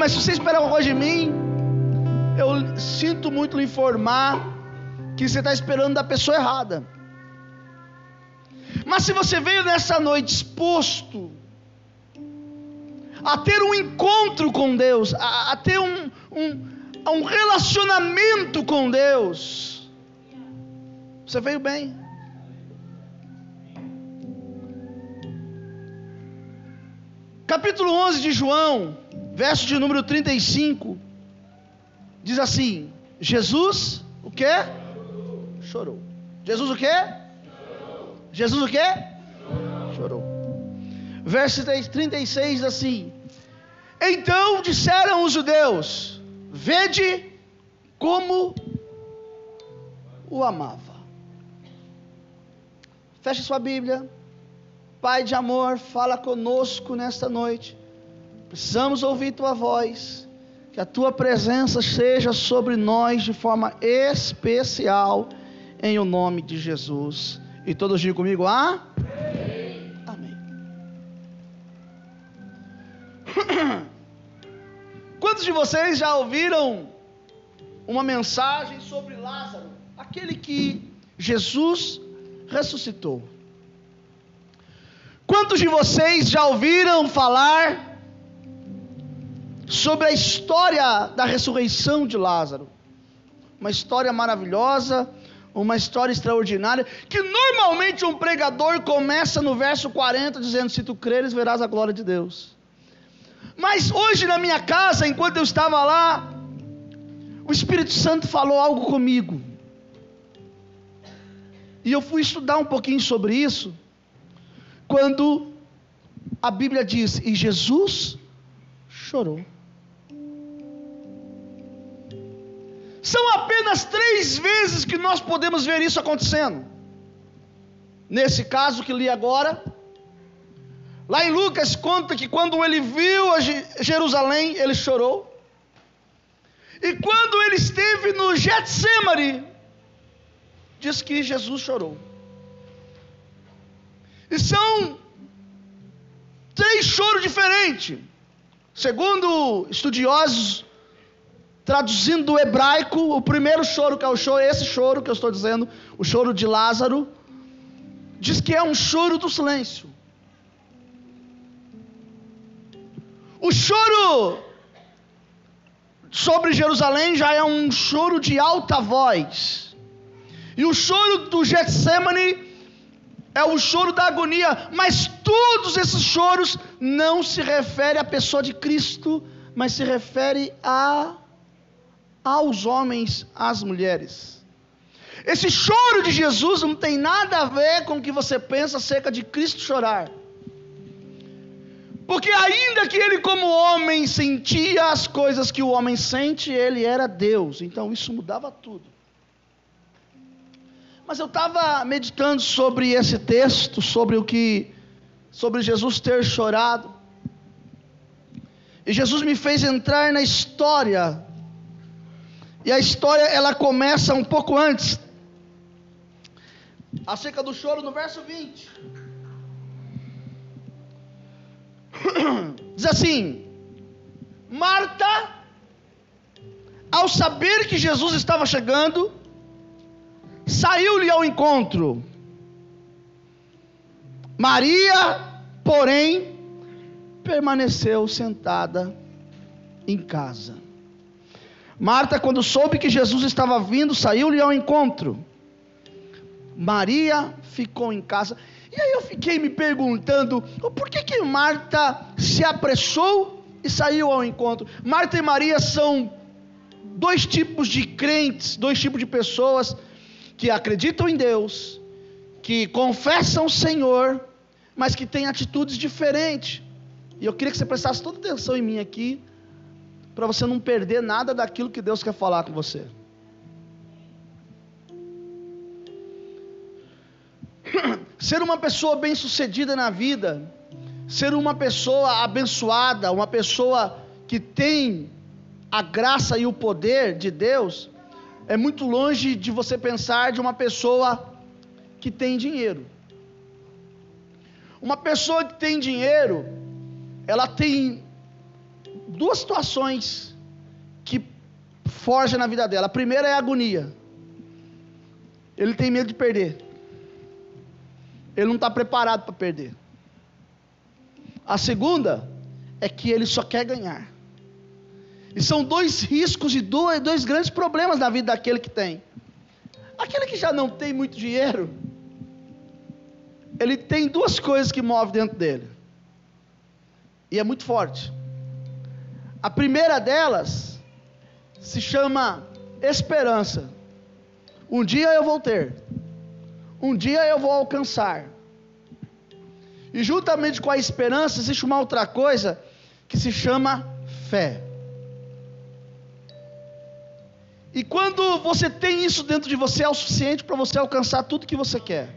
Mas se você espera alguma coisa de mim, eu sinto muito lhe informar que você está esperando da pessoa errada. Mas se você veio nessa noite exposto a ter um encontro com Deus, a, a ter um, um, um relacionamento com Deus, você veio bem. Capítulo 11 de João, verso de número 35, diz assim: Jesus, o que? Chorou. Jesus o que? Jesus o que? Chorou. Verso 36 diz assim: Então disseram os judeus: Vede como o amava. Feche sua Bíblia. Pai de amor, fala conosco nesta noite. Precisamos ouvir tua voz. Que a tua presença seja sobre nós de forma especial, em o nome de Jesus. E todos digam comigo: ah? Amém. Quantos de vocês já ouviram uma mensagem sobre Lázaro, aquele que Jesus ressuscitou? Quantos de vocês já ouviram falar sobre a história da ressurreição de Lázaro? Uma história maravilhosa, uma história extraordinária, que normalmente um pregador começa no verso 40 dizendo: Se tu creres, verás a glória de Deus. Mas hoje na minha casa, enquanto eu estava lá, o Espírito Santo falou algo comigo. E eu fui estudar um pouquinho sobre isso quando a Bíblia diz: E Jesus chorou. São apenas três vezes que nós podemos ver isso acontecendo. Nesse caso que li agora, lá em Lucas conta que quando ele viu Jerusalém, ele chorou. E quando ele esteve no Getsemane, diz que Jesus chorou. E são três choros diferentes. Segundo estudiosos, traduzindo do hebraico, o primeiro choro, que é o choro, esse choro que eu estou dizendo, o choro de Lázaro, diz que é um choro do silêncio. O choro sobre Jerusalém já é um choro de alta voz. E o choro do Getsemane é o choro da agonia, mas todos esses choros não se refere à pessoa de Cristo, mas se refere a aos homens, às mulheres. Esse choro de Jesus não tem nada a ver com o que você pensa acerca de Cristo chorar. Porque ainda que ele como homem sentia as coisas que o homem sente, ele era Deus. Então isso mudava tudo. Mas eu estava meditando sobre esse texto, sobre o que, sobre Jesus ter chorado. E Jesus me fez entrar na história. E a história ela começa um pouco antes. Acerca do choro no verso 20. Diz assim: Marta, ao saber que Jesus estava chegando, saiu-lhe ao encontro. Maria, porém, permaneceu sentada em casa. Marta, quando soube que Jesus estava vindo, saiu-lhe ao encontro. Maria ficou em casa. E aí eu fiquei me perguntando, por que que Marta se apressou e saiu ao encontro? Marta e Maria são dois tipos de crentes, dois tipos de pessoas que acreditam em Deus, que confessam o Senhor, mas que têm atitudes diferentes. E eu queria que você prestasse toda atenção em mim aqui, para você não perder nada daquilo que Deus quer falar com você. Ser uma pessoa bem-sucedida na vida, ser uma pessoa abençoada, uma pessoa que tem a graça e o poder de Deus, é muito longe de você pensar de uma pessoa que tem dinheiro. Uma pessoa que tem dinheiro, ela tem duas situações que forjam na vida dela. A primeira é a agonia. Ele tem medo de perder. Ele não está preparado para perder. A segunda é que ele só quer ganhar. E são dois riscos e dois, dois grandes problemas na vida daquele que tem. Aquele que já não tem muito dinheiro, ele tem duas coisas que movem dentro dele. E é muito forte. A primeira delas se chama esperança. Um dia eu vou ter. Um dia eu vou alcançar. E juntamente com a esperança existe uma outra coisa que se chama fé. E quando você tem isso dentro de você, é o suficiente para você alcançar tudo que você quer.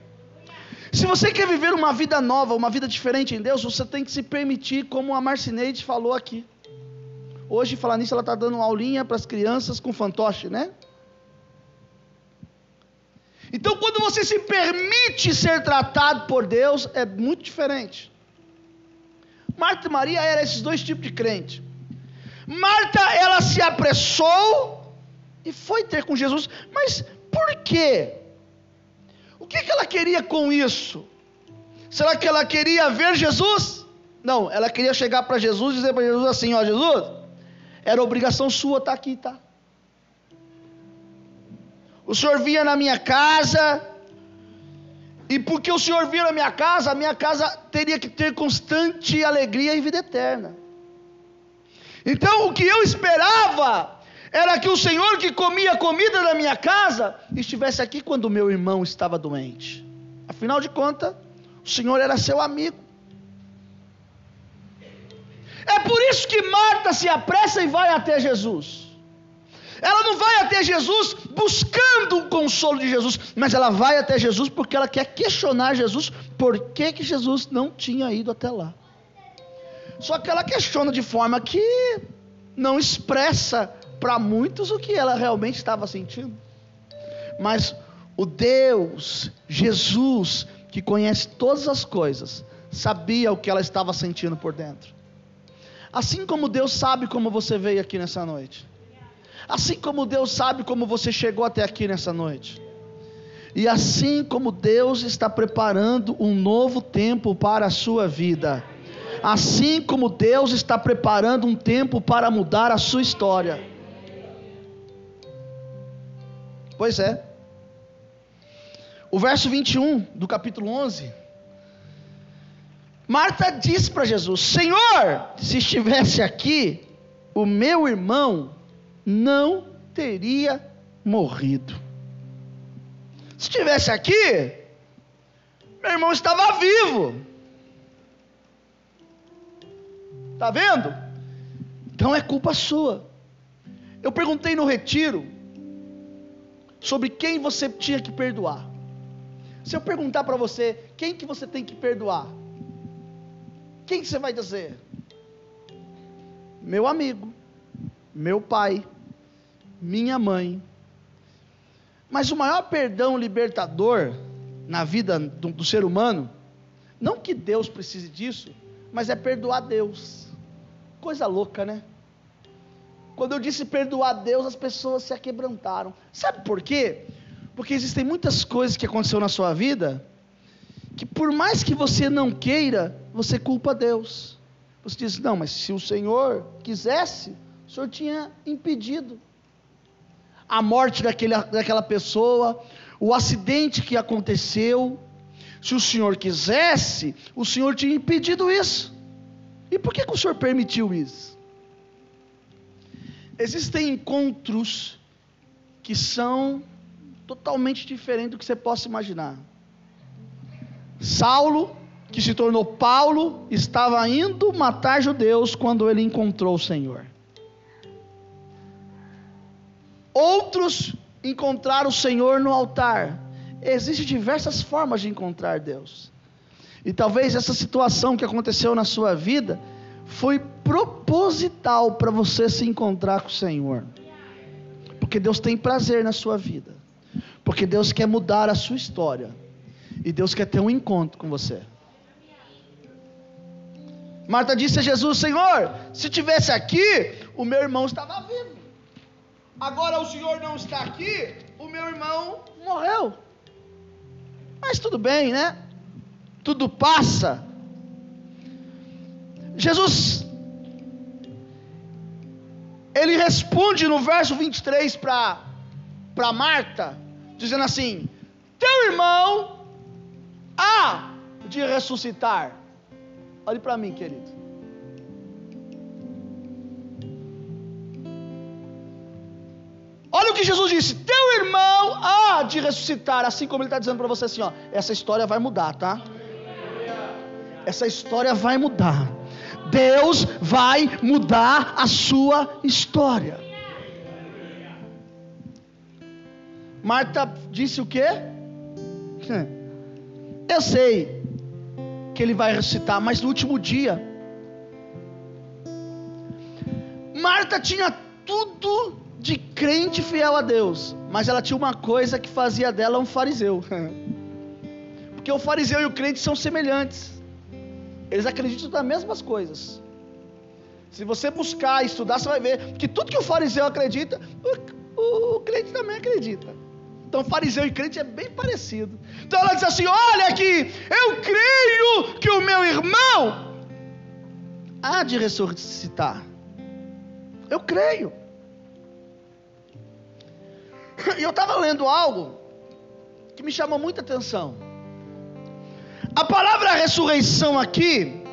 Se você quer viver uma vida nova, uma vida diferente em Deus, você tem que se permitir, como a Marcineide falou aqui. Hoje, falar nisso, ela está dando uma aulinha para as crianças com fantoche, né? Então, quando você se permite ser tratado por Deus, é muito diferente. Marta e Maria eram esses dois tipos de crente. Marta, ela se apressou e foi ter com Jesus, mas por quê? O que, que ela queria com isso? Será que ela queria ver Jesus? Não, ela queria chegar para Jesus e dizer para Jesus assim: Ó, Jesus, era obrigação sua estar tá aqui, tá? O Senhor vinha na minha casa, e porque o Senhor vinha na minha casa, a minha casa teria que ter constante alegria e vida eterna. Então o que eu esperava era que o Senhor que comia comida na minha casa estivesse aqui quando meu irmão estava doente. Afinal de contas, o Senhor era seu amigo. É por isso que Marta se apressa e vai até Jesus. Ela não vai até Jesus buscando o consolo de Jesus, mas ela vai até Jesus porque ela quer questionar Jesus por que, que Jesus não tinha ido até lá. Só que ela questiona de forma que não expressa para muitos o que ela realmente estava sentindo. Mas o Deus, Jesus, que conhece todas as coisas, sabia o que ela estava sentindo por dentro. Assim como Deus sabe como você veio aqui nessa noite. Assim como Deus sabe como você chegou até aqui nessa noite. E assim como Deus está preparando um novo tempo para a sua vida. Assim como Deus está preparando um tempo para mudar a sua história. Pois é. O verso 21 do capítulo 11. Marta disse para Jesus: Senhor, se estivesse aqui, o meu irmão não teria morrido. Se estivesse aqui, meu irmão estava vivo. Está vendo? Então é culpa sua. Eu perguntei no retiro sobre quem você tinha que perdoar. Se eu perguntar para você, quem que você tem que perdoar? Quem você vai dizer? Meu amigo meu pai, minha mãe. Mas o maior perdão libertador na vida do, do, ser humano, não que Deus precise disso, mas é perdoar Deus. Coisa louca, né? Quando eu disse perdoar Deus, as pessoas se aquebrantaram. Sabe por quê? Porque existem muitas coisas que aconteceram na sua vida que por mais que você não queira, você culpa Deus. Você diz: "Não, mas se o Senhor quisesse, o senhor tinha impedido a morte daquele, daquela pessoa, o acidente que aconteceu. Se o senhor quisesse, o senhor tinha impedido isso. E por que, que o senhor permitiu isso? Existem encontros que são totalmente diferentes do que você possa imaginar. Saulo, que se tornou Paulo, estava indo matar judeus quando ele encontrou o Senhor. Outros encontraram o Senhor no altar. Existem diversas formas de encontrar Deus. E talvez essa situação que aconteceu na sua vida foi proposital para você se encontrar com o Senhor. Porque Deus tem prazer na sua vida. Porque Deus quer mudar a sua história. E Deus quer ter um encontro com você. Marta disse a Jesus: Senhor, se tivesse aqui, o meu irmão estava vivo. Agora o Senhor não está aqui, o meu irmão morreu. Mas tudo bem, né? Tudo passa. Jesus, ele responde no verso 23 para Marta, dizendo assim: Teu irmão há de ressuscitar. Olhe para mim, querido. Olha o que Jesus disse: Teu irmão há de ressuscitar, assim como ele está dizendo para você assim: ó, essa história vai mudar, tá? Essa história vai mudar. Deus vai mudar a sua história. Marta disse o quê? Eu sei que ele vai ressuscitar, mas no último dia. Marta tinha tudo de crente fiel a Deus, mas ela tinha uma coisa que fazia dela um fariseu. Porque o fariseu e o crente são semelhantes. Eles acreditam nas mesmas coisas. Se você buscar, estudar, você vai ver que tudo que o fariseu acredita, o, o crente também acredita. Então, fariseu e crente é bem parecido. Então, ela diz assim: Olha aqui, eu creio que o meu irmão há de ressuscitar. Eu creio. E eu estava lendo algo que me chamou muita atenção. A palavra ressurreição aqui,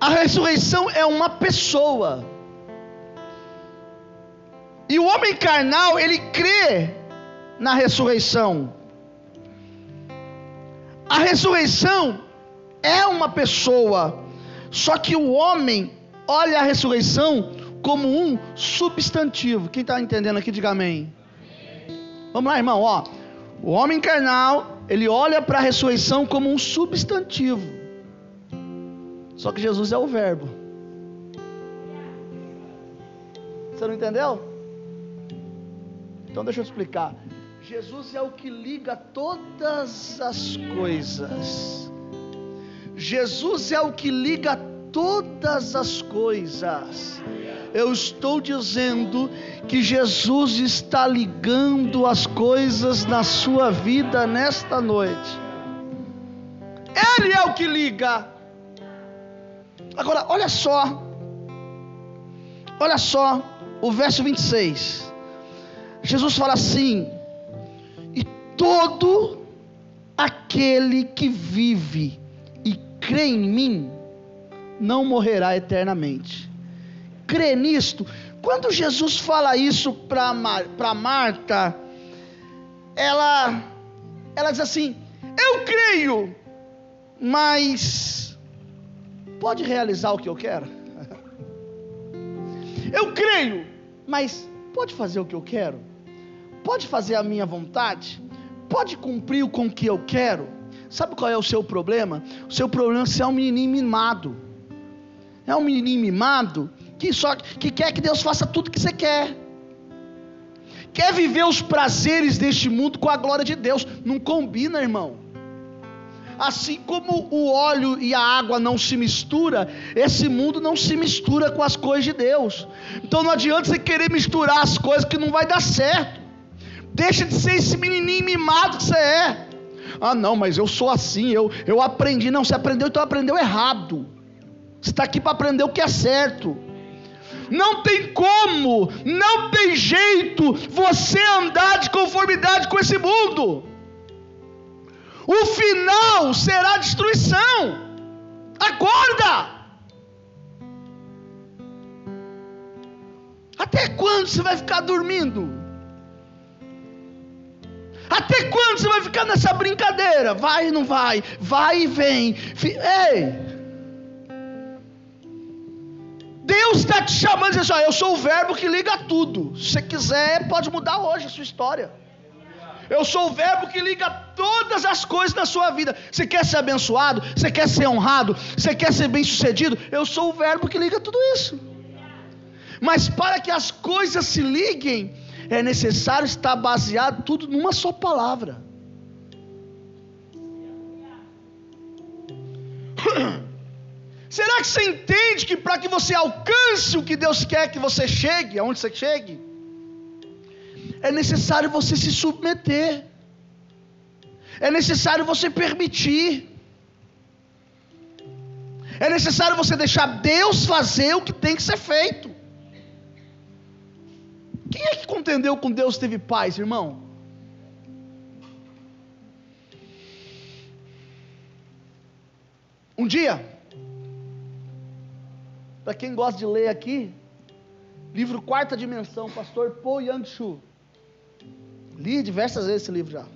a ressurreição é uma pessoa. E o homem carnal, ele crê na ressurreição. A ressurreição é uma pessoa, só que o homem olha a ressurreição como um substantivo. Quem está entendendo aqui, diga amém. Vamos lá, irmão, ó. O homem carnal, ele olha para a ressurreição como um substantivo. Só que Jesus é o verbo. Você não entendeu? Então deixa eu explicar. Jesus é o que liga todas as coisas. Jesus é o que liga todas as coisas eu estou dizendo que Jesus está ligando as coisas na sua vida nesta noite. Ele é o que liga. Agora, olha só. Olha só o verso 26. Jesus fala assim: todo aquele que vive e crê em mim não morrerá eternamente crê nisto. Quando Jesus fala isso para Marta, ela, ela diz assim: Eu creio, mas pode realizar o que eu quero? Eu creio, mas pode fazer o que eu quero? Pode fazer a minha vontade? Pode cumprir com o que eu quero? Sabe qual é o seu problema? O seu problema é ser um menininho mimado. É um menininho mimado que só que quer que Deus faça tudo que você quer. Quer viver os prazeres deste mundo com a glória de Deus. Não combina, irmão. Assim como o óleo e a água não se mistura, esse mundo não se mistura com as coisas de Deus. Então não adianta você querer misturar as coisas que não vai dar certo. Deixa de ser esse menininho mimado que você é. Ah, não, mas eu sou assim, eu, eu aprendi. Não, você aprendeu, então aprendeu errado. Você está aqui para aprender o que é certo. Não tem como, não tem jeito você andar de conformidade com esse mundo. O final será destruição. Acorda! Até quando você vai ficar dormindo? Até quando você vai ficar nessa brincadeira? Vai e não vai, vai e vem. Ei! Deus está te chamando e diz assim: Eu sou o verbo que liga tudo. Se você quiser, pode mudar hoje a sua história. Eu sou o verbo que liga todas as coisas na sua vida. Você quer ser abençoado? Você quer ser honrado? Você quer ser bem sucedido? Eu sou o verbo que liga tudo isso. Mas para que as coisas se liguem, é necessário estar baseado tudo numa só palavra. Será que você entende que para que você alcance o que Deus quer que você chegue, aonde você chegue, é necessário você se submeter, é necessário você permitir, é necessário você deixar Deus fazer o que tem que ser feito. Quem é que contendeu com Deus teve paz, irmão? Um dia, para quem gosta de ler aqui, livro Quarta Dimensão, pastor Po Yang Shu. Li diversas vezes esse livro já.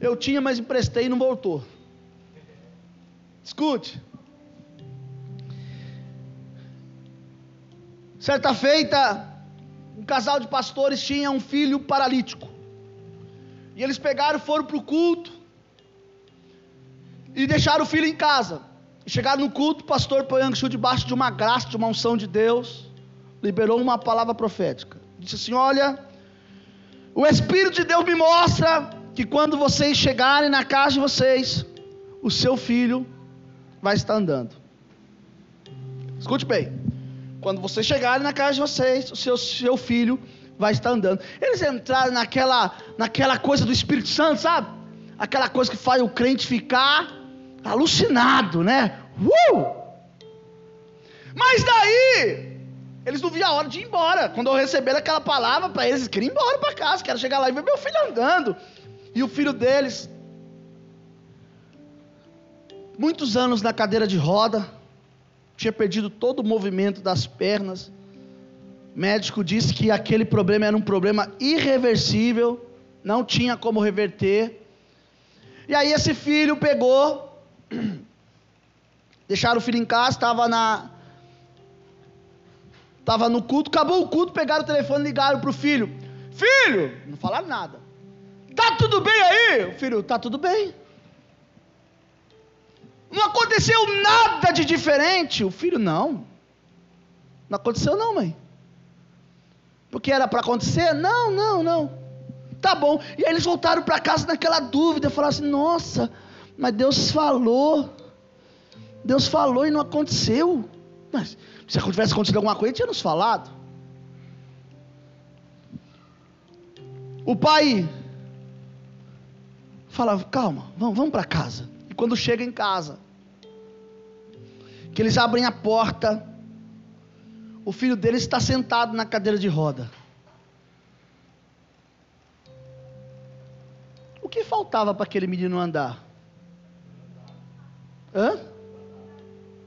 Eu tinha, mas emprestei e não voltou. Escute. Certa feita, um casal de pastores tinha um filho paralítico. E eles pegaram, foram para o culto e deixaram o filho em casa. Chegaram no culto, o pastor Poyangshu, debaixo de uma graça, de uma unção de Deus, liberou uma palavra profética. Disse assim: Olha, o Espírito de Deus me mostra que quando vocês chegarem na casa de vocês, o seu filho vai estar andando. Escute bem. Quando vocês chegarem na casa de vocês, o seu, seu filho vai estar andando. Eles entraram naquela, naquela coisa do Espírito Santo, sabe? Aquela coisa que faz o crente ficar alucinado, né? Uh! Mas daí, eles não viam a hora de ir embora. Quando eu receber aquela palavra para eles, eles queriam ir embora para casa, quero chegar lá e ver meu filho andando. E o filho deles, muitos anos na cadeira de roda, tinha perdido todo o movimento das pernas. O médico disse que aquele problema era um problema irreversível, não tinha como reverter. E aí esse filho pegou Deixaram o filho em casa, estava na. Estava no culto, acabou o culto, pegaram o telefone ligaram para o filho. Filho! Não falaram nada. Tá tudo bem aí? O filho, tá tudo bem. Não aconteceu nada de diferente. O filho, não. Não aconteceu não, mãe. Porque era para acontecer? Não, não, não. Tá bom. E aí eles voltaram para casa naquela dúvida, falaram assim: "Nossa, mas Deus falou. Deus falou e não aconteceu. Mas se tivesse acontecido alguma coisa, tinha nos falado. O pai fala: calma, vamos, vamos para casa. E quando chega em casa, que eles abrem a porta, o filho deles está sentado na cadeira de roda. O que faltava para aquele menino andar? Hã?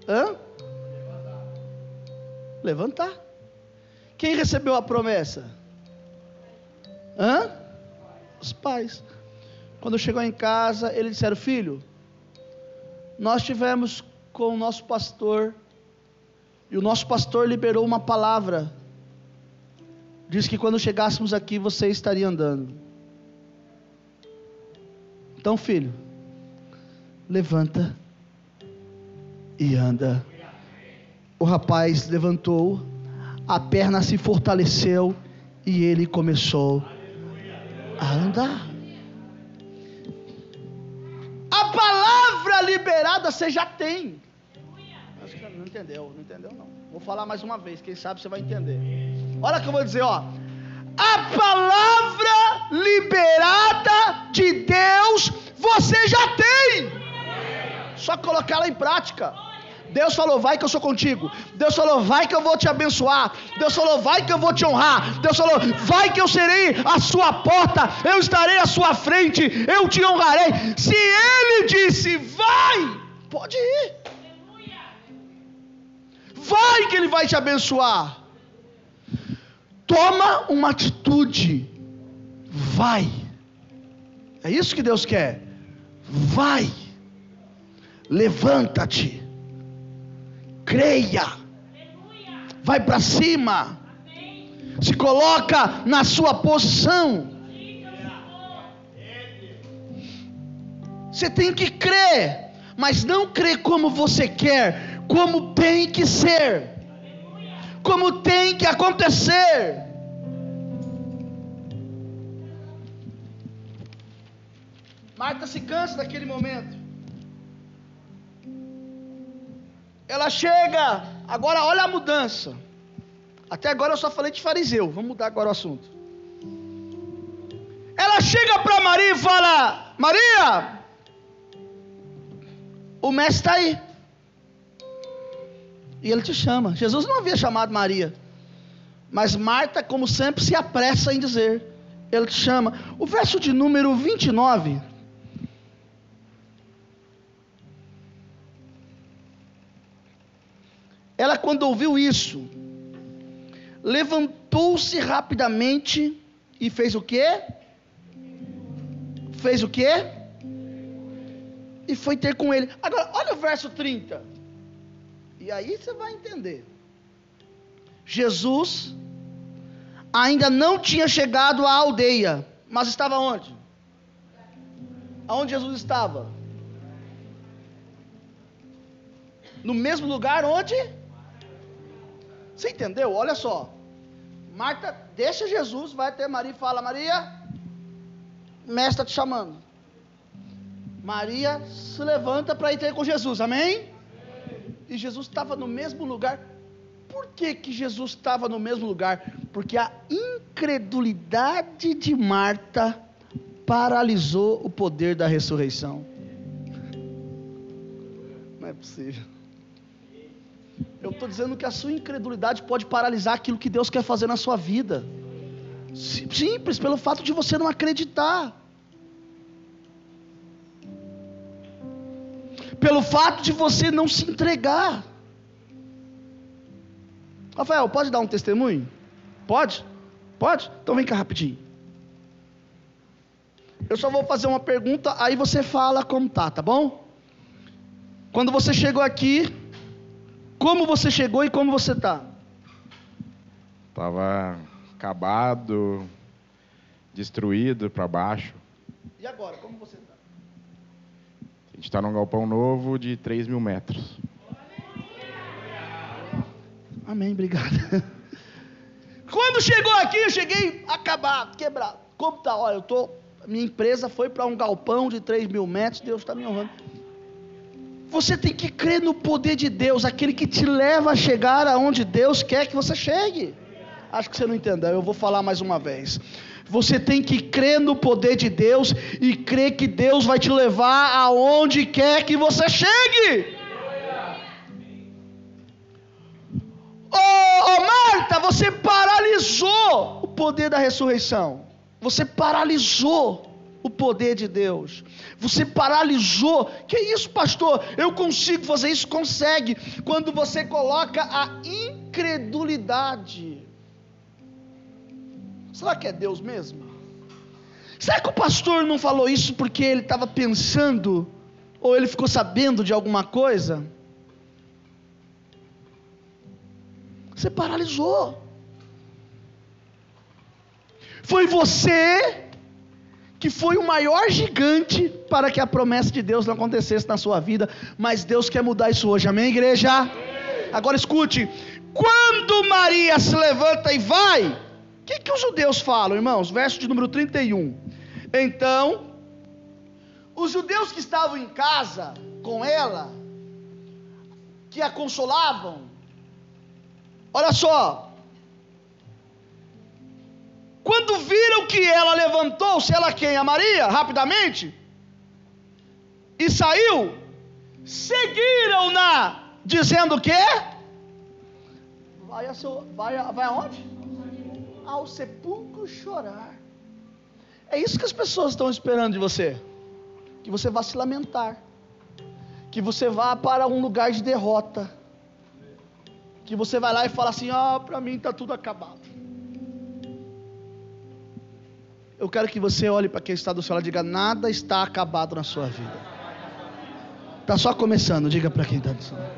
Hã? Levantar. Quem recebeu a promessa? Hã? Os pais. Quando chegou em casa, eles disseram: Filho, nós tivemos com o nosso pastor, e o nosso pastor liberou uma palavra. Diz que quando chegássemos aqui você estaria andando. Então, filho, levanta e anda. O rapaz levantou, a perna se fortaleceu e ele começou a andar. A palavra liberada você já tem. Acho que não entendeu, não entendeu não. Vou falar mais uma vez, quem sabe você vai entender. Olha o que eu vou dizer, ó. A palavra liberada de Deus você já tem. Só colocar ela em prática. Deus falou, vai que eu sou contigo. Deus falou, vai que eu vou te abençoar. Deus falou, vai que eu vou te honrar. Deus falou, vai que eu serei a sua porta. Eu estarei à sua frente. Eu te honrarei. Se Ele disse, vai, pode ir. Vai que Ele vai te abençoar. Toma uma atitude. Vai. É isso que Deus quer. Vai. Levanta-te creia, vai para cima, se coloca na sua posição. Você tem que crer, mas não crer como você quer, como tem que ser, como tem que acontecer. Marta se cansa daquele momento. Ela chega, agora olha a mudança. Até agora eu só falei de fariseu, vamos mudar agora o assunto. Ela chega para Maria e fala: Maria, o mestre está aí. E ele te chama. Jesus não havia chamado Maria. Mas Marta, como sempre, se apressa em dizer: Ele te chama. O verso de número 29. Ela, quando ouviu isso, levantou-se rapidamente e fez o quê? Fez o quê? E foi ter com ele. Agora, olha o verso 30. E aí você vai entender. Jesus ainda não tinha chegado à aldeia, mas estava onde? Aonde Jesus estava? No mesmo lugar onde? Você entendeu? Olha só. Marta deixa Jesus, vai até Maria e fala: Maria, mestre está te chamando. Maria se levanta para ir ter com Jesus, amém? E Jesus estava no mesmo lugar. Por que, que Jesus estava no mesmo lugar? Porque a incredulidade de Marta paralisou o poder da ressurreição. Não é possível. Eu estou dizendo que a sua incredulidade pode paralisar aquilo que Deus quer fazer na sua vida. Simples, pelo fato de você não acreditar. Pelo fato de você não se entregar. Rafael, pode dar um testemunho? Pode? Pode? Então vem cá rapidinho. Eu só vou fazer uma pergunta, aí você fala como tá, tá bom? Quando você chegou aqui, como você chegou e como você tá? Tava acabado, destruído para baixo. E agora, como você tá? A gente está num galpão novo de 3 mil metros. Amém, obrigado. Quando chegou aqui, eu cheguei acabado, quebrado. Como tá? Olha, eu tô. Minha empresa foi para um galpão de 3 mil metros, Deus está me honrando. Você tem que crer no poder de Deus, aquele que te leva a chegar aonde Deus quer que você chegue. Acho que você não entendeu, eu vou falar mais uma vez. Você tem que crer no poder de Deus e crer que Deus vai te levar aonde quer que você chegue. Ô oh, Marta, você paralisou o poder da ressurreição. Você paralisou o poder de Deus. Você paralisou. Que isso, pastor? Eu consigo fazer isso? Consegue. Quando você coloca a incredulidade. Será que é Deus mesmo? Será que o pastor não falou isso porque ele estava pensando ou ele ficou sabendo de alguma coisa? Você paralisou. Foi você que foi o maior gigante para que a promessa de Deus não acontecesse na sua vida, mas Deus quer mudar isso hoje, amém, igreja? Agora escute: quando Maria se levanta e vai, o que, que os judeus falam, irmãos? Verso de número 31. Então, os judeus que estavam em casa com ela, que a consolavam, Olha só. Quando viram que ela levantou-se, ela quem? A Maria, rapidamente, e saiu, seguiram-na, dizendo o quê? Vai, a seu, vai, vai aonde? Ao sepulcro chorar. É isso que as pessoas estão esperando de você. Que você vá se lamentar. Que você vá para um lugar de derrota que você vai lá e fala assim: "Ah, para mim está tudo acabado". Eu quero que você olhe para quem está do seu lado e diga: nada está acabado na sua vida. Está só começando, diga para quem está do seu lado.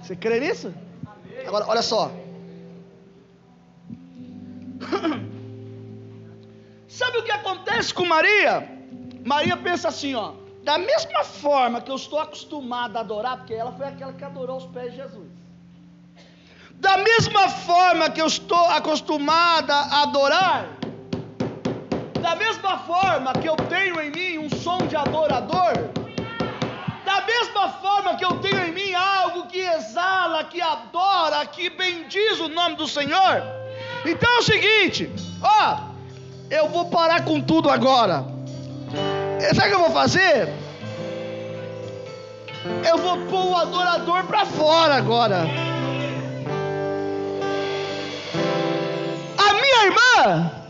Você crê nisso? Agora, olha só. Sabe o que acontece com Maria? Maria pensa assim, ó. Da mesma forma que eu estou acostumada a adorar, porque ela foi aquela que adorou os pés de Jesus. Da mesma forma que eu estou acostumada a adorar, da mesma forma que eu tenho em mim um som de adorador, da mesma forma que eu tenho em mim algo que que adora, que bendiz o nome do Senhor. Então é o seguinte, ó, eu vou parar com tudo agora. Sabe o que eu vou fazer? Eu vou pôr o adorador para fora agora. A minha irmã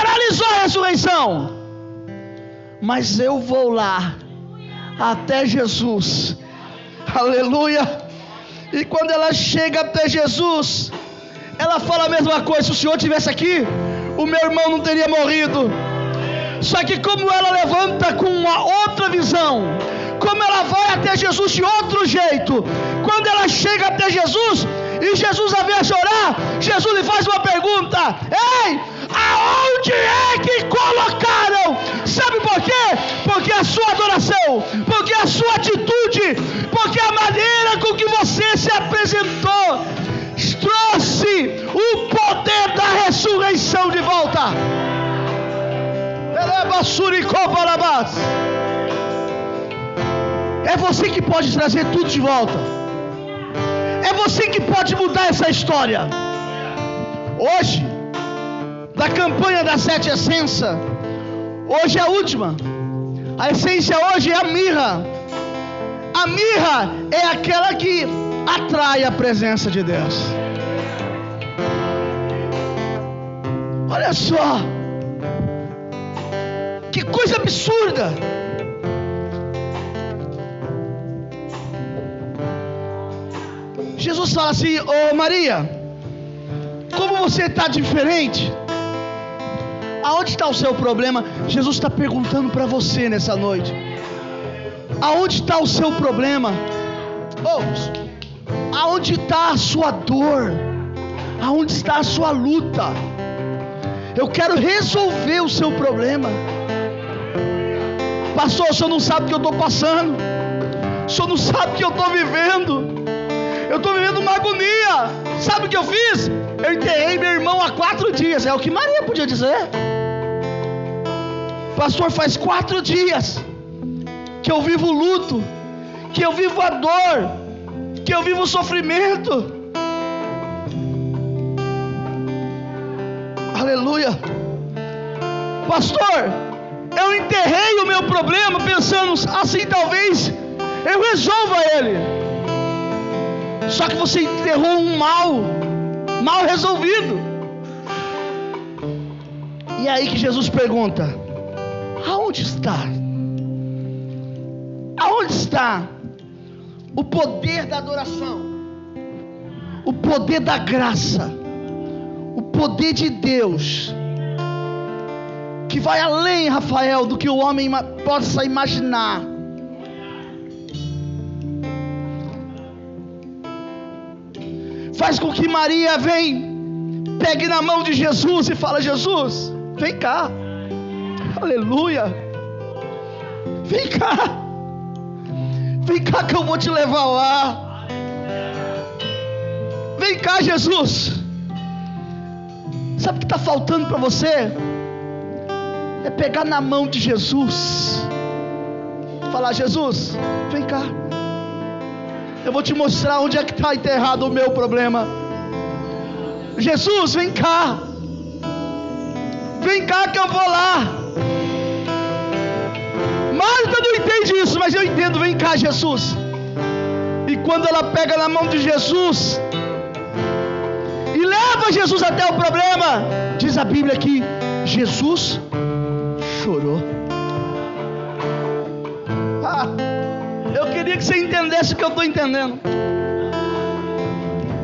paralisou a ressurreição. Mas eu vou lá até Jesus. Aleluia. E quando ela chega até Jesus, ela fala a mesma coisa. Se o Senhor tivesse aqui, o meu irmão não teria morrido. Só que como ela levanta com uma outra visão, como ela vai até Jesus de outro jeito, quando ela chega até Jesus e Jesus a vê a chorar, Jesus lhe faz uma pergunta: Ei, aonde é que colocaram? Sabe por quê? Porque a sua adoração, porque a sua atitude, porque a maneira com que você se apresentou trouxe o poder da ressurreição de volta. É você que pode trazer tudo de volta. É você que pode mudar essa história. Hoje, da campanha da sete essências, hoje é a última. A essência hoje é a mirra. A mirra é aquela que atrai a presença de Deus. Olha só. Que coisa absurda! Jesus fala assim: Ô oh, Maria, como você está diferente? Aonde está o seu problema? Jesus está perguntando para você nessa noite. Aonde está o seu problema? Oh, aonde está a sua dor? Aonde está a sua luta? Eu quero resolver o seu problema. Pastor, o senhor não sabe o que eu estou passando. O senhor não sabe o que eu estou vivendo. Eu estou vivendo uma agonia. Sabe o que eu fiz? Eu enterrei meu irmão há quatro dias. É o que Maria podia dizer. Pastor, faz quatro dias que eu vivo luto, que eu vivo a dor, que eu vivo o sofrimento. Aleluia. Pastor, eu enterrei o meu problema pensando assim talvez eu resolva ele. Só que você enterrou um mal, mal resolvido. E aí que Jesus pergunta: aonde está? Aonde está o poder da adoração? O poder da graça? O poder de Deus? que vai além, Rafael, do que o homem possa imaginar. Faz com que Maria vem, pegue na mão de Jesus e fala: Jesus, vem cá, aleluia, vem cá, vem cá que eu vou te levar lá. Vem cá, Jesus. Sabe o que está faltando para você? é pegar na mão de Jesus, falar: Jesus, vem cá, eu vou te mostrar onde é que está enterrado o meu problema. Jesus, vem cá, vem cá que eu vou lá. Marta não entende isso, mas eu entendo. Vem cá, Jesus. E quando ela pega na mão de Jesus e leva Jesus até o problema, diz a Bíblia que Jesus chorou. Que você entendesse o que eu estou entendendo.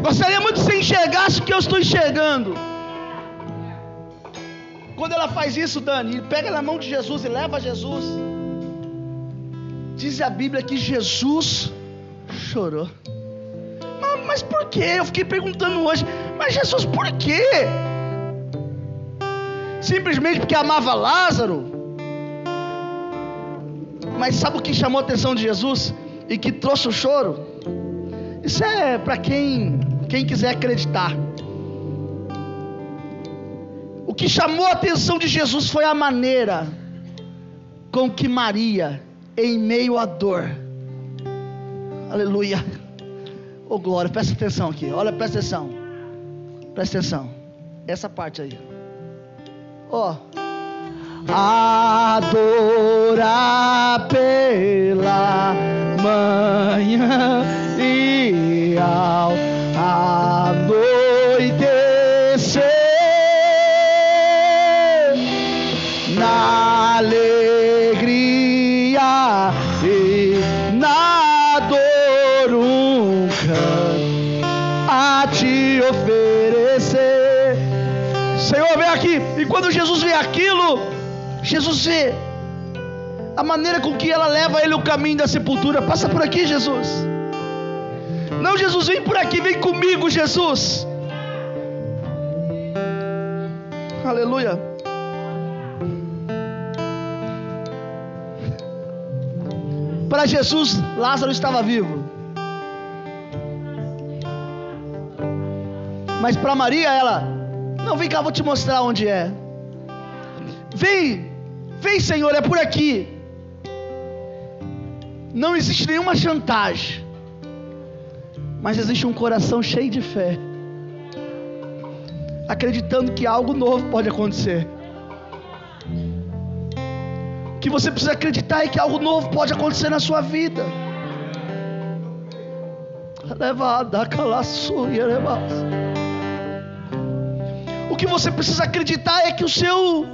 Gostaria muito que você enxergasse o que eu estou enxergando. Quando ela faz isso, Dani, pega na mão de Jesus e leva Jesus. Diz a Bíblia que Jesus chorou. Mas, mas por que? Eu fiquei perguntando hoje. Mas Jesus, por quê? simplesmente porque amava Lázaro. Mas sabe o que chamou a atenção de Jesus e que trouxe o choro? Isso é para quem, quem quiser acreditar. O que chamou a atenção de Jesus foi a maneira com que Maria, em meio à dor, aleluia, Ô oh, glória, presta atenção aqui. Olha, presta atenção. Presta atenção. Essa parte aí. Ó. Oh. Adorar pela manhã e ao anoitecer na alegria e na dor um canto a te oferecer. Senhor, vem aqui. E quando Jesus vê aquilo, Jesus vê a maneira com que ela leva ele o caminho da sepultura. Passa por aqui, Jesus. Não, Jesus, vem por aqui, vem comigo, Jesus. Aleluia. Para Jesus, Lázaro estava vivo. Mas para Maria, ela, não, vem cá, vou te mostrar onde é. Vem, vem, Senhor, é por aqui. Não existe nenhuma chantagem, mas existe um coração cheio de fé, acreditando que algo novo pode acontecer. O que você precisa acreditar é que algo novo pode acontecer na sua vida. O que você precisa acreditar é que o seu.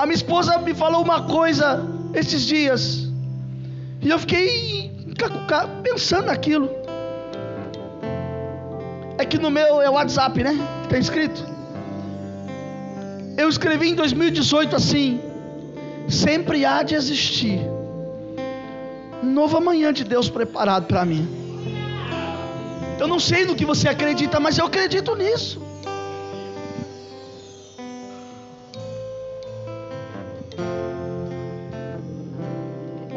A minha esposa me falou uma coisa esses dias. E eu fiquei pensando naquilo. É que no meu é WhatsApp, né? Está escrito. Eu escrevi em 2018 assim: sempre há de existir um novo amanhã de Deus preparado para mim. Eu não sei no que você acredita, mas eu acredito nisso.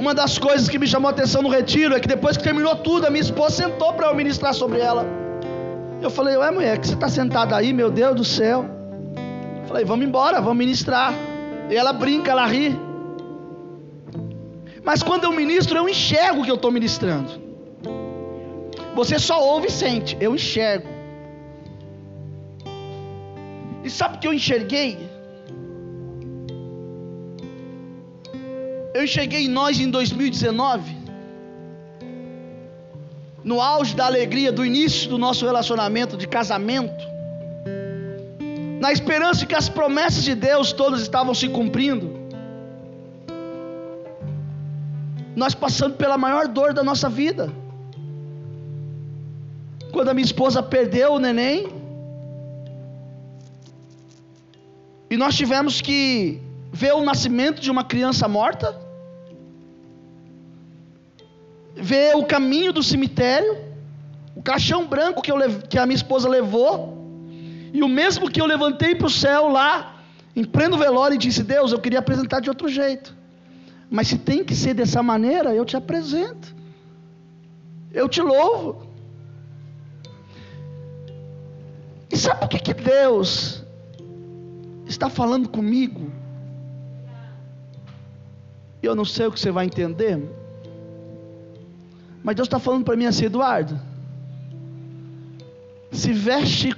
Uma das coisas que me chamou a atenção no retiro é que depois que terminou tudo, a minha esposa sentou para eu ministrar sobre ela. Eu falei, ué mulher, que você está sentada aí, meu Deus do céu. Eu falei, vamos embora, vamos ministrar. E ela brinca, ela ri. Mas quando eu ministro, eu enxergo o que eu estou ministrando. Você só ouve e sente, eu enxergo. E sabe o que eu enxerguei? Eu enxerguei em nós em 2019, no auge da alegria do início do nosso relacionamento de casamento, na esperança que as promessas de Deus todas estavam se cumprindo. Nós passando pela maior dor da nossa vida. Quando a minha esposa perdeu o neném, e nós tivemos que ver o nascimento de uma criança morta ver o caminho do cemitério, o caixão branco que, eu, que a minha esposa levou, e o mesmo que eu levantei para o céu lá, em pleno velório, e disse: Deus, eu queria apresentar de outro jeito, mas se tem que ser dessa maneira, eu te apresento, eu te louvo. E sabe o que, que Deus está falando comigo? Eu não sei o que você vai entender, mas Deus está falando para mim assim, Eduardo. Se veste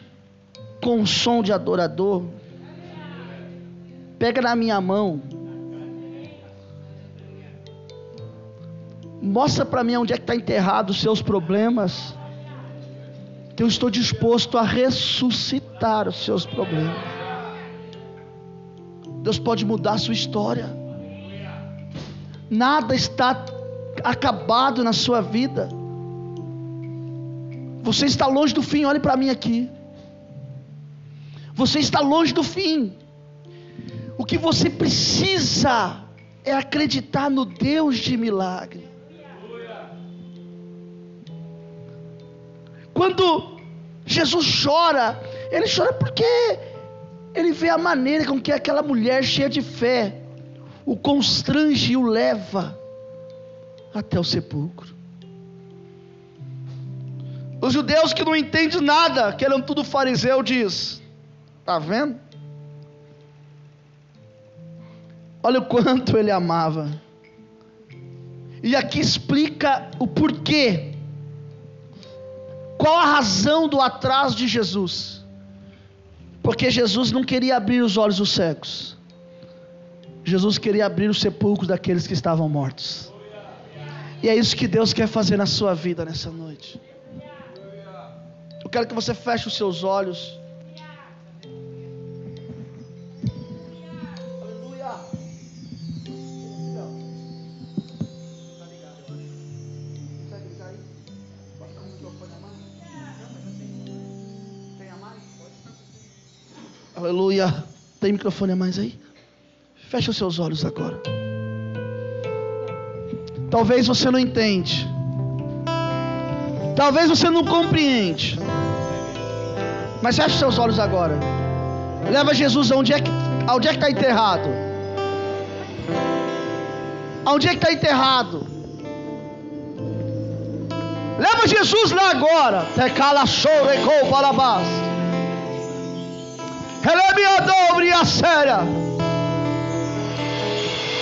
com som de adorador. Pega na minha mão. Mostra para mim onde é que está enterrado os seus problemas. Que eu estou disposto a ressuscitar os seus problemas. Deus pode mudar a sua história. Nada está acabado na sua vida. Você está longe do fim, olhe para mim aqui. Você está longe do fim. O que você precisa é acreditar no Deus de milagre. Quando Jesus chora, ele chora porque ele vê a maneira com que aquela mulher cheia de fé o constrange e o leva até o sepulcro. Os judeus que não entendem nada, que eram tudo fariseu, diz: Está vendo? Olha o quanto ele amava. E aqui explica o porquê Qual a razão do atraso de Jesus? Porque Jesus não queria abrir os olhos dos cegos. Jesus queria abrir os sepulcros daqueles que estavam mortos. E é isso que Deus quer fazer na sua vida nessa noite. Eu quero que você feche os seus olhos. Aleluia. Tem microfone a mais aí? Feche os seus olhos agora. Talvez você não entende. Talvez você não compreende. Mas feche seus olhos agora. Leva Jesus aonde é que aonde é que está enterrado? Aonde é que está enterrado? Leva Jesus lá agora. Te cala choro e para baixo. Ele a séria.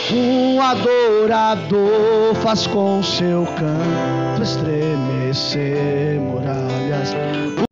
Um adorador faz com seu canto estremecer muralhas.